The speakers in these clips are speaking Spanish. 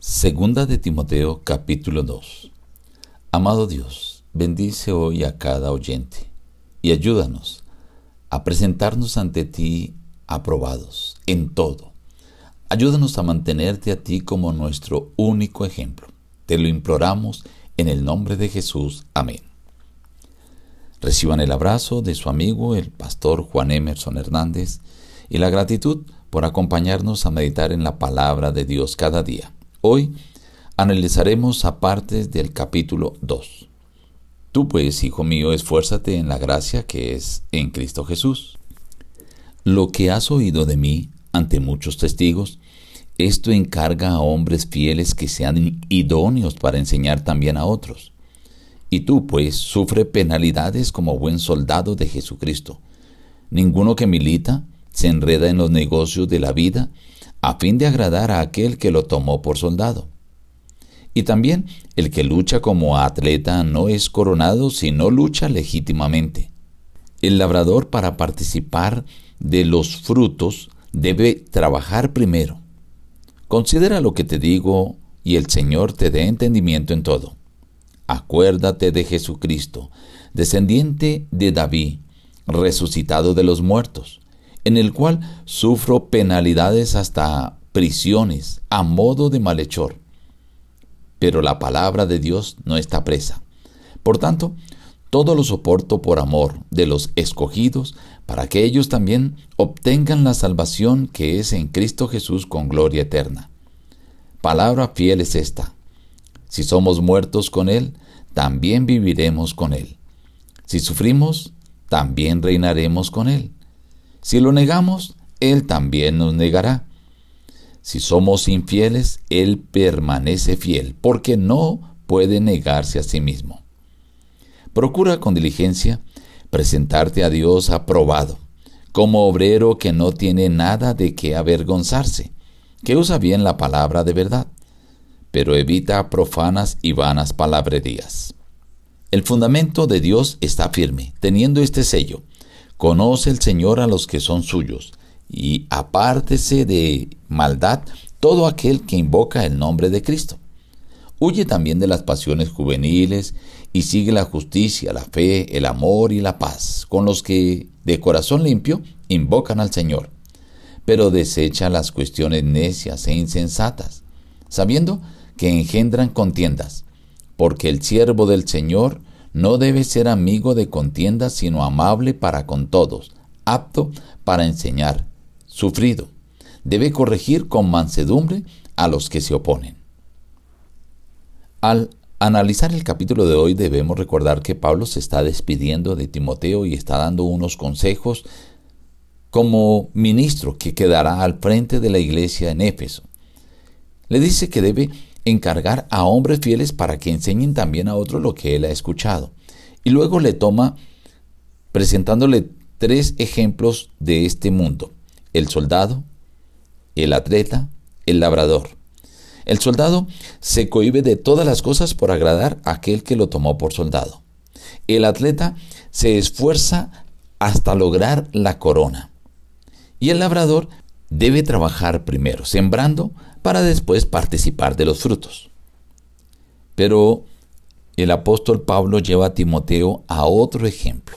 Segunda de Timoteo capítulo 2 Amado Dios, bendice hoy a cada oyente y ayúdanos a presentarnos ante ti aprobados en todo. Ayúdanos a mantenerte a ti como nuestro único ejemplo. Te lo imploramos en el nombre de Jesús. Amén. Reciban el abrazo de su amigo el pastor Juan Emerson Hernández y la gratitud por acompañarnos a meditar en la palabra de Dios cada día. Hoy analizaremos partes del capítulo 2. Tú pues, hijo mío, esfuérzate en la gracia que es en Cristo Jesús. Lo que has oído de mí ante muchos testigos, esto encarga a hombres fieles que sean idóneos para enseñar también a otros. Y tú, pues, sufre penalidades como buen soldado de Jesucristo. Ninguno que milita se enreda en los negocios de la vida a fin de agradar a aquel que lo tomó por soldado. Y también el que lucha como atleta no es coronado si no lucha legítimamente. El labrador para participar de los frutos debe trabajar primero. Considera lo que te digo y el Señor te dé entendimiento en todo. Acuérdate de Jesucristo, descendiente de David, resucitado de los muertos en el cual sufro penalidades hasta prisiones a modo de malhechor. Pero la palabra de Dios no está presa. Por tanto, todo lo soporto por amor de los escogidos, para que ellos también obtengan la salvación que es en Cristo Jesús con gloria eterna. Palabra fiel es esta. Si somos muertos con Él, también viviremos con Él. Si sufrimos, también reinaremos con Él. Si lo negamos, Él también nos negará. Si somos infieles, Él permanece fiel, porque no puede negarse a sí mismo. Procura con diligencia presentarte a Dios aprobado, como obrero que no tiene nada de qué avergonzarse, que usa bien la palabra de verdad, pero evita profanas y vanas palabrerías. El fundamento de Dios está firme, teniendo este sello, Conoce el Señor a los que son suyos, y apártese de maldad todo aquel que invoca el nombre de Cristo. Huye también de las pasiones juveniles y sigue la justicia, la fe, el amor y la paz, con los que de corazón limpio invocan al Señor. Pero desecha las cuestiones necias e insensatas, sabiendo que engendran contiendas, porque el siervo del Señor no debe ser amigo de contiendas, sino amable para con todos, apto para enseñar, sufrido. Debe corregir con mansedumbre a los que se oponen. Al analizar el capítulo de hoy debemos recordar que Pablo se está despidiendo de Timoteo y está dando unos consejos como ministro que quedará al frente de la iglesia en Éfeso. Le dice que debe encargar a hombres fieles para que enseñen también a otros lo que él ha escuchado. Y luego le toma presentándole tres ejemplos de este mundo. El soldado, el atleta, el labrador. El soldado se cohibe de todas las cosas por agradar a aquel que lo tomó por soldado. El atleta se esfuerza hasta lograr la corona. Y el labrador debe trabajar primero, sembrando para después participar de los frutos. Pero el apóstol Pablo lleva a Timoteo a otro ejemplo,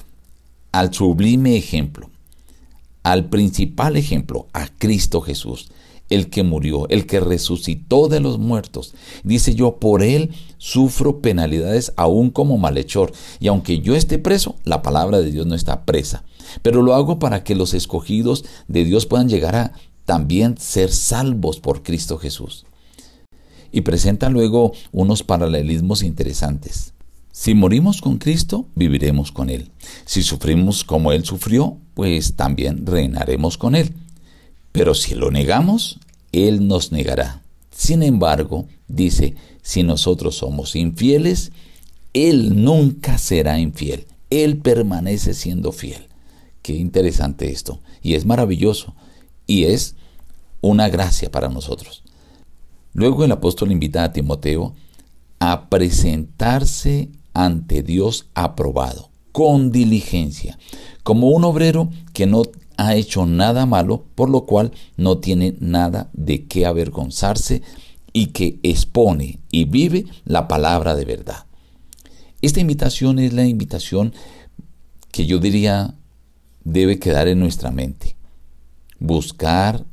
al sublime ejemplo, al principal ejemplo, a Cristo Jesús, el que murió, el que resucitó de los muertos. Dice yo, por él sufro penalidades aún como malhechor, y aunque yo esté preso, la palabra de Dios no está presa. Pero lo hago para que los escogidos de Dios puedan llegar a también ser salvos por Cristo Jesús. Y presenta luego unos paralelismos interesantes. Si morimos con Cristo, viviremos con Él. Si sufrimos como Él sufrió, pues también reinaremos con Él. Pero si lo negamos, Él nos negará. Sin embargo, dice, si nosotros somos infieles, Él nunca será infiel. Él permanece siendo fiel. Qué interesante esto. Y es maravilloso y es una gracia para nosotros. Luego el apóstol invita a Timoteo a presentarse ante Dios aprobado, con diligencia, como un obrero que no ha hecho nada malo, por lo cual no tiene nada de qué avergonzarse y que expone y vive la palabra de verdad. Esta invitación es la invitación que yo diría debe quedar en nuestra mente. Buscar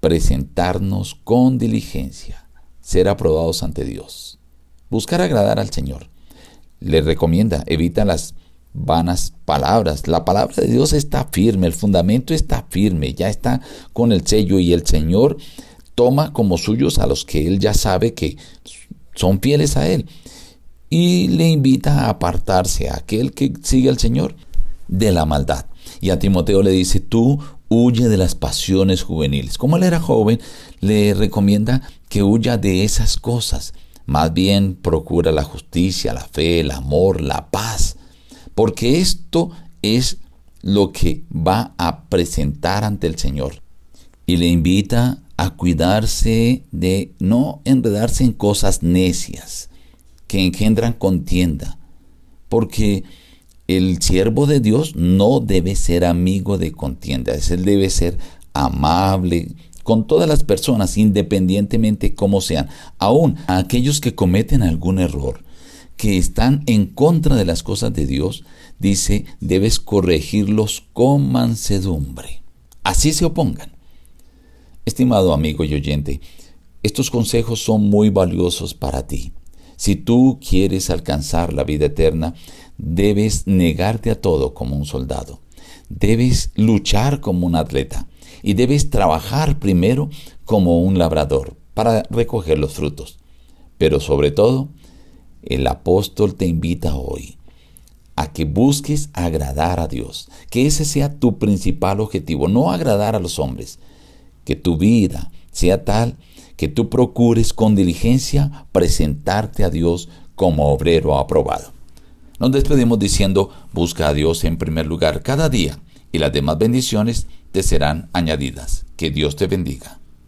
presentarnos con diligencia, ser aprobados ante Dios. Buscar agradar al Señor. Le recomienda, evita las vanas palabras. La palabra de Dios está firme, el fundamento está firme, ya está con el sello y el Señor toma como suyos a los que Él ya sabe que son fieles a Él y le invita a apartarse a aquel que sigue al Señor de la maldad. Y a Timoteo le dice, tú huye de las pasiones juveniles. Como él era joven, le recomienda que huya de esas cosas. Más bien procura la justicia, la fe, el amor, la paz, porque esto es lo que va a presentar ante el Señor. Y le invita a cuidarse de no enredarse en cosas necias que engendran contienda, porque el siervo de Dios no debe ser amigo de contienda, él debe ser amable con todas las personas, independientemente cómo sean, aun a aquellos que cometen algún error, que están en contra de las cosas de Dios, dice, debes corregirlos con mansedumbre. Así se opongan. Estimado amigo y oyente, estos consejos son muy valiosos para ti. Si tú quieres alcanzar la vida eterna, debes negarte a todo como un soldado. Debes luchar como un atleta y debes trabajar primero como un labrador para recoger los frutos. Pero sobre todo, el apóstol te invita hoy a que busques agradar a Dios, que ese sea tu principal objetivo, no agradar a los hombres, que tu vida sea tal que tú procures con diligencia presentarte a Dios como obrero aprobado. Nos despedimos diciendo, busca a Dios en primer lugar cada día y las demás bendiciones te serán añadidas. Que Dios te bendiga.